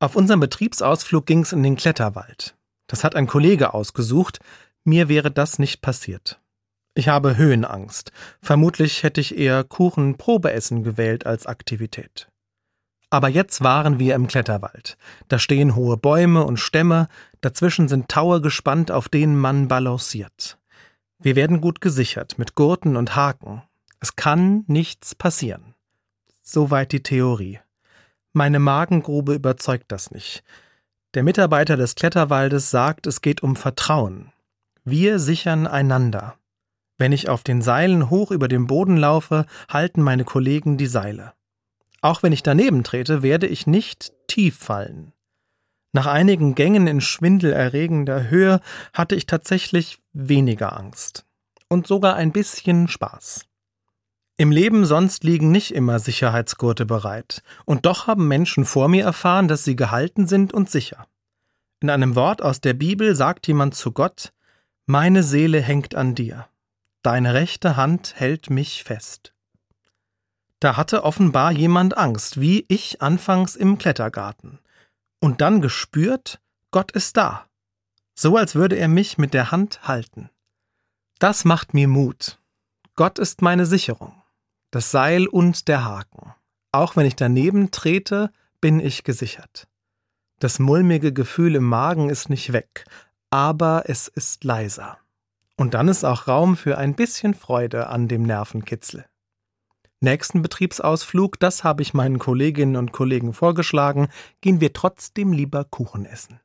Auf unserem Betriebsausflug ging's in den Kletterwald. Das hat ein Kollege ausgesucht. Mir wäre das nicht passiert. Ich habe Höhenangst. Vermutlich hätte ich eher Kuchen Probeessen gewählt als Aktivität. Aber jetzt waren wir im Kletterwald. Da stehen hohe Bäume und Stämme, dazwischen sind Taue gespannt, auf denen man balanciert. Wir werden gut gesichert, mit Gurten und Haken. Es kann nichts passieren. Soweit die Theorie. Meine Magengrube überzeugt das nicht. Der Mitarbeiter des Kletterwaldes sagt, es geht um Vertrauen. Wir sichern einander. Wenn ich auf den Seilen hoch über dem Boden laufe, halten meine Kollegen die Seile. Auch wenn ich daneben trete, werde ich nicht tief fallen. Nach einigen Gängen in schwindelerregender Höhe hatte ich tatsächlich weniger Angst. Und sogar ein bisschen Spaß. Im Leben sonst liegen nicht immer Sicherheitsgurte bereit, und doch haben Menschen vor mir erfahren, dass sie gehalten sind und sicher. In einem Wort aus der Bibel sagt jemand zu Gott Meine Seele hängt an dir, deine rechte Hand hält mich fest. Da hatte offenbar jemand Angst, wie ich anfangs im Klettergarten, und dann gespürt, Gott ist da, so als würde er mich mit der Hand halten. Das macht mir Mut. Gott ist meine Sicherung das Seil und der Haken. Auch wenn ich daneben trete, bin ich gesichert. Das mulmige Gefühl im Magen ist nicht weg, aber es ist leiser. Und dann ist auch Raum für ein bisschen Freude an dem Nervenkitzel. Nächsten Betriebsausflug, das habe ich meinen Kolleginnen und Kollegen vorgeschlagen, gehen wir trotzdem lieber Kuchen essen.